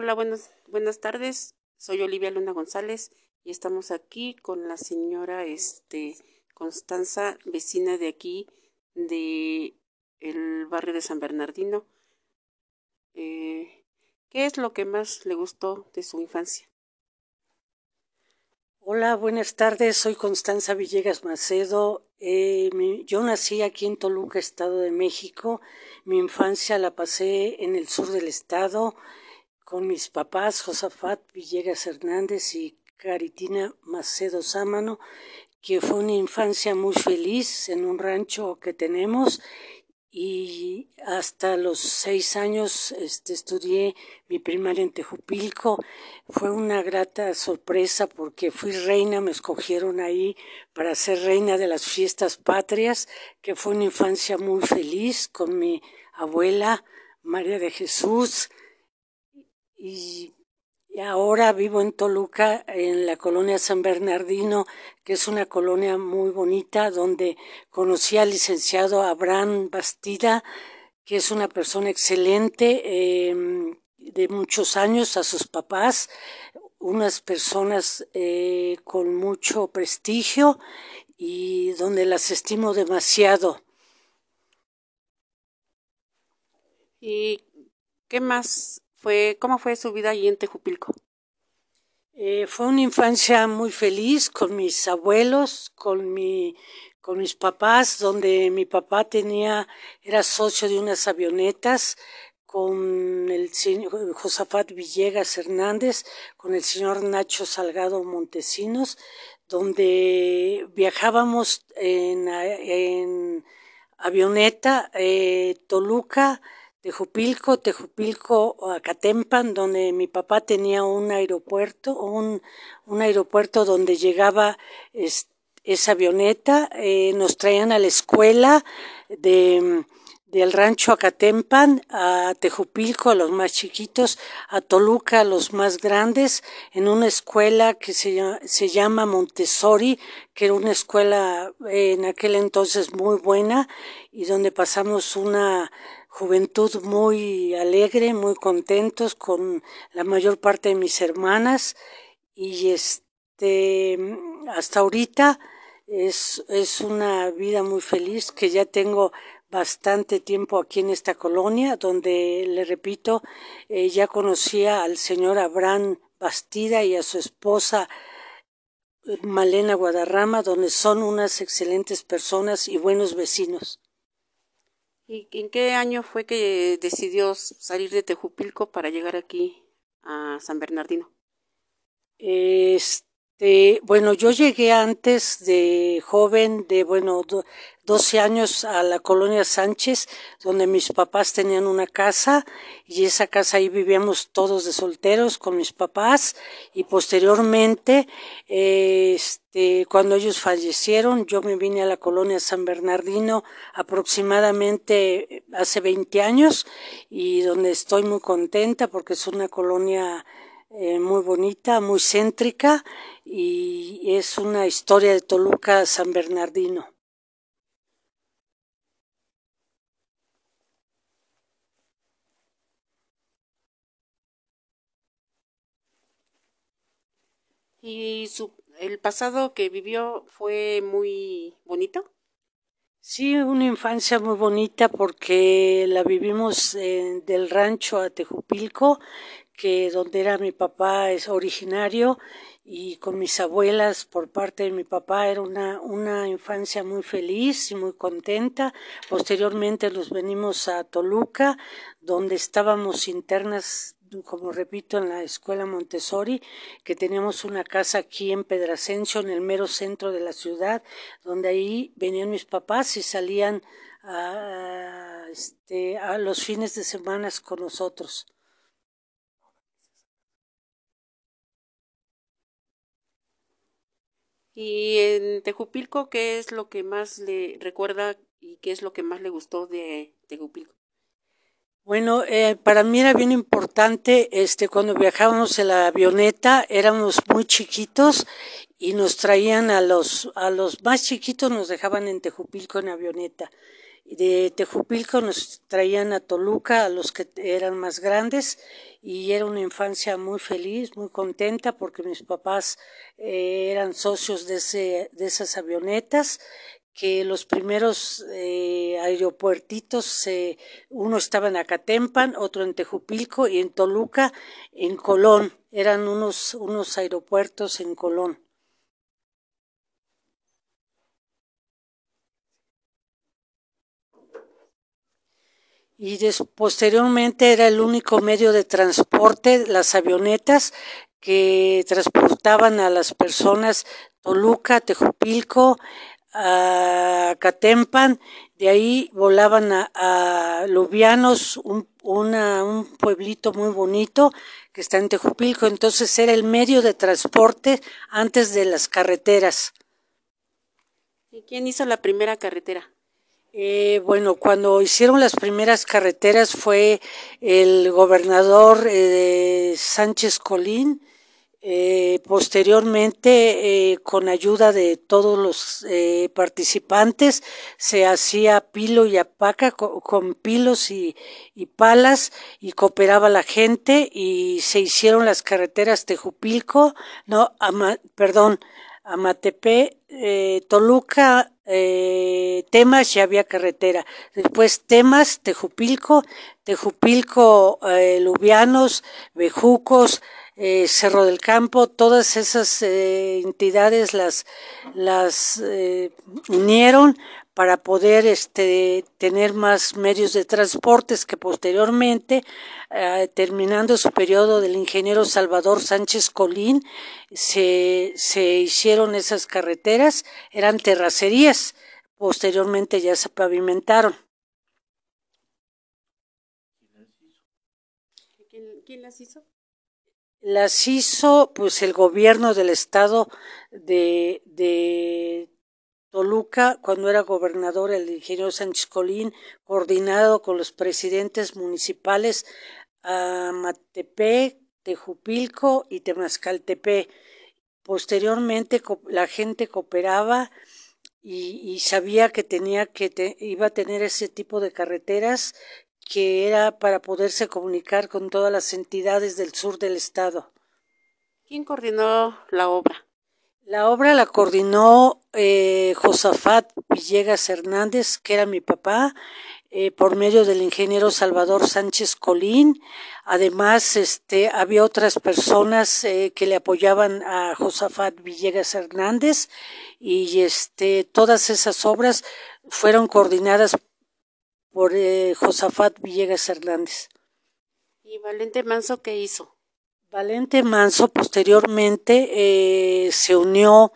Hola, buenas, buenas tardes. Soy Olivia Luna González y estamos aquí con la señora este, Constanza, vecina de aquí, de el barrio de San Bernardino. Eh, ¿Qué es lo que más le gustó de su infancia? Hola, buenas tardes. Soy Constanza Villegas Macedo. Eh, yo nací aquí en Toluca, Estado de México. Mi infancia la pasé en el sur del estado con mis papás Josafat Villegas Hernández y Caritina Macedo Sámano, que fue una infancia muy feliz en un rancho que tenemos y hasta los seis años este, estudié mi primaria en Tejupilco. Fue una grata sorpresa porque fui reina, me escogieron ahí para ser reina de las fiestas patrias, que fue una infancia muy feliz con mi abuela María de Jesús, y, ahora vivo en Toluca, en la colonia San Bernardino, que es una colonia muy bonita, donde conocí al licenciado Abraham Bastida, que es una persona excelente, em, de muchos años, a sus papás, unas personas eh, con mucho prestigio y donde las estimo demasiado. ¿Y qué más fue, ¿Cómo fue su vida allí en Tejupilco? Eh, fue una infancia muy feliz con mis abuelos, con mi, con mis papás, donde mi papá tenía, era socio de unas avionetas, con el señor Josafat Villegas Hernández, con el señor Nacho Salgado Montesinos, donde viajábamos en, avioneta eh, Toluca, Tejupilco, Tejupilco, Acatempan, donde mi papá tenía un aeropuerto, un, aeropuerto donde llegaba esa avioneta, eh, nos traían a la escuela de, del rancho Acatempan, a Tejupilco, a los más chiquitos, a Toluca, a los más grandes, en una escuela que se, se llama Montessori, que era una escuela en aquel entonces muy buena y donde pasamos una juventud muy alegre, muy contentos con la mayor parte de mis hermanas y este hasta ahorita es, es una vida muy feliz que ya tengo bastante tiempo aquí en esta colonia donde le repito eh, ya conocía al señor Abraham Bastida y a su esposa eh, Malena Guadarrama donde son unas excelentes personas y buenos vecinos. ¿Y en qué año fue que decidió salir de Tejupilco para llegar aquí a San Bernardino? Este, bueno, yo llegué antes de joven, de bueno, 12 años a la colonia Sánchez, donde mis papás tenían una casa y esa casa ahí vivíamos todos de solteros con mis papás y posteriormente, este, cuando ellos fallecieron, yo me vine a la colonia San Bernardino aproximadamente hace 20 años y donde estoy muy contenta porque es una colonia eh, muy bonita, muy céntrica y es una historia de Toluca San Bernardino. ¿Y su, el pasado que vivió fue muy bonito? Sí, una infancia muy bonita porque la vivimos del rancho a Tejupilco, que donde era mi papá es originario y con mis abuelas por parte de mi papá era una, una infancia muy feliz y muy contenta. Posteriormente nos venimos a Toluca, donde estábamos internas como repito, en la escuela Montessori, que teníamos una casa aquí en Pedracencio, en el mero centro de la ciudad, donde ahí venían mis papás y salían a, este, a los fines de semana con nosotros. Y en Tejupilco, ¿qué es lo que más le recuerda y qué es lo que más le gustó de Tejupilco? Bueno, eh, para mí era bien importante, este, cuando viajábamos en la avioneta, éramos muy chiquitos y nos traían a los, a los más chiquitos, nos dejaban en Tejupilco en avioneta. De Tejupilco nos traían a Toluca, a los que eran más grandes, y era una infancia muy feliz, muy contenta, porque mis papás eh, eran socios de, ese, de esas avionetas que los primeros eh, aeropuertitos, uno estaba en Acatempan, otro en Tejupilco y en Toluca, en Colón. Eran unos, unos aeropuertos en Colón. Y posteriormente era el único medio de transporte, las avionetas que transportaban a las personas Toluca, Tejupilco, a Catempan, de ahí volaban a, Lubianos, un, un pueblito muy bonito que está en Tejupilco, entonces era el medio de transporte antes de las carreteras. ¿Y quién hizo la primera carretera? Eh, bueno, cuando hicieron las primeras carreteras fue el gobernador eh, Sánchez Colín, eh, posteriormente, eh, con ayuda de todos los eh, participantes, se hacía pilo y apaca con, pilos y, palas y cooperaba la gente y se hicieron las carreteras Tejupilco, no, perdón, Amatepe, Toluca, Temas ya había carretera. Después Temas, Tejupilco, Tejupilco, Lubianos, Bejucos, eh, Cerro del Campo, todas esas eh, entidades las, las eh, unieron para poder este, tener más medios de transportes que posteriormente, terminando su periodo del ingeniero Salvador Sánchez Colín, se, se hicieron esas carreteras, eran terracerías, posteriormente ya se pavimentaron. ¿Quién las hizo? las hizo pues el gobierno del estado de, de Toluca, cuando era gobernador el ingeniero Sánchez Colín, coordinado con los presidentes municipales Amatepec, Tejupilco y Temascaltepec. Posteriormente la gente cooperaba y, sabía que tenía que iba a tener ese tipo de carreteras que era para poderse comunicar con todas las entidades del sur del estado. ¿Quién coordinó la obra? La obra la coordinó eh, Josafat Villegas Hernández, que era mi papá, eh, por medio del ingeniero Salvador Sánchez Colín. Además, este, había otras personas eh, que le apoyaban a Josafat Villegas Hernández y este, todas esas obras fueron coordinadas por eh, Josafat Villegas Hernández. ¿Y Valente Manso qué hizo? Valente Manso posteriormente eh, se unió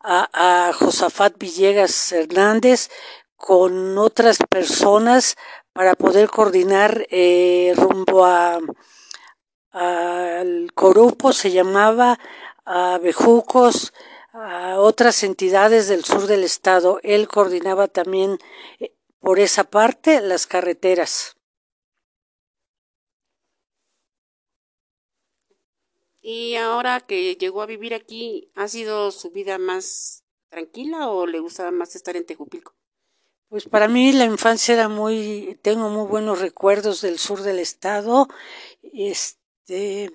a, Josafat Villegas Hernández con otras personas para poder coordinar eh, rumbo a al Corupo, se llamaba a Bejucos, a otras entidades del sur del estado. Él coordinaba también por esa parte las carreteras. Y ahora que llegó a vivir aquí, ¿ha sido su vida más tranquila o le gustaba más estar en Tejupilco? Pues para mí la infancia era muy, tengo muy buenos recuerdos del sur del estado, este,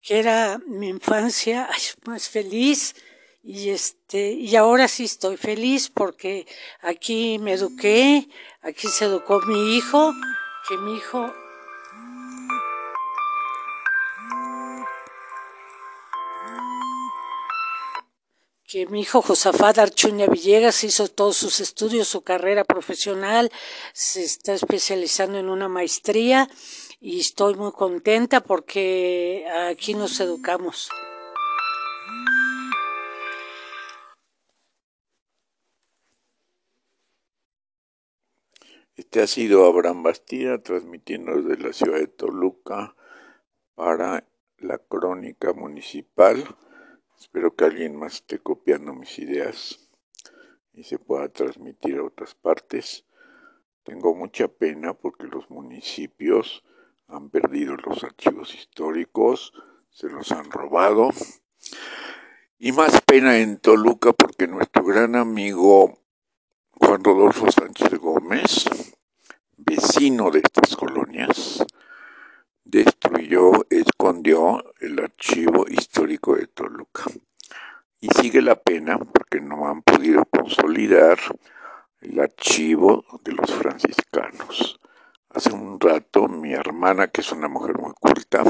que era mi infancia más feliz, y este y ahora sí estoy feliz porque aquí me eduqué, aquí se educó mi hijo, que mi hijo que mi hijo Josafat Archuña Villegas hizo todos sus estudios, su carrera profesional, se está especializando en una maestría y estoy muy contenta porque aquí nos educamos. Este ha sido Abraham Bastida transmitiendo desde la ciudad de Toluca para la crónica municipal. Espero que alguien más esté copiando mis ideas y se pueda transmitir a otras partes. Tengo mucha pena porque los municipios han perdido los archivos históricos, se los han robado. Y más pena en Toluca porque nuestro gran amigo Juan Rodolfo Sánchez Gómez, vecino de estas colonias, destruyó, escondió el archivo histórico de Toluca. Y sigue la pena porque no han podido consolidar el archivo de los franciscanos. Hace un rato mi hermana, que es una mujer muy culta,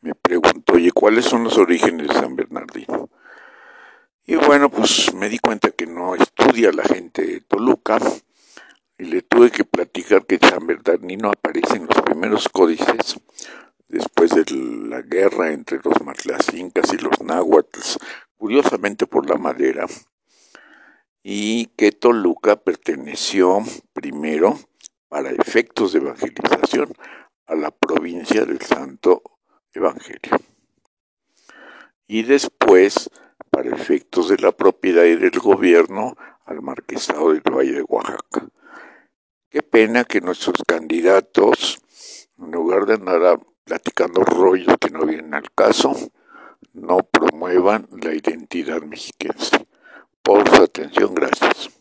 me preguntó, oye, ¿cuáles son los orígenes de San Bernardino? Y bueno, pues me di cuenta que no estudia la gente de Toluca y le tuve que platicar que San Bernardino aparece en los primeros códices después de la guerra entre los matlacincas y los náhuatls, curiosamente por la madera, y que Toluca perteneció primero, para efectos de evangelización, a la provincia del Santo Evangelio. Y después, para efectos de la propiedad y del gobierno, al marquesado del Valle de Oaxaca. Qué pena que nuestros candidatos, en lugar de andar platicando rollos que no vienen al caso, no promuevan la identidad mexiquense. Por su atención, gracias.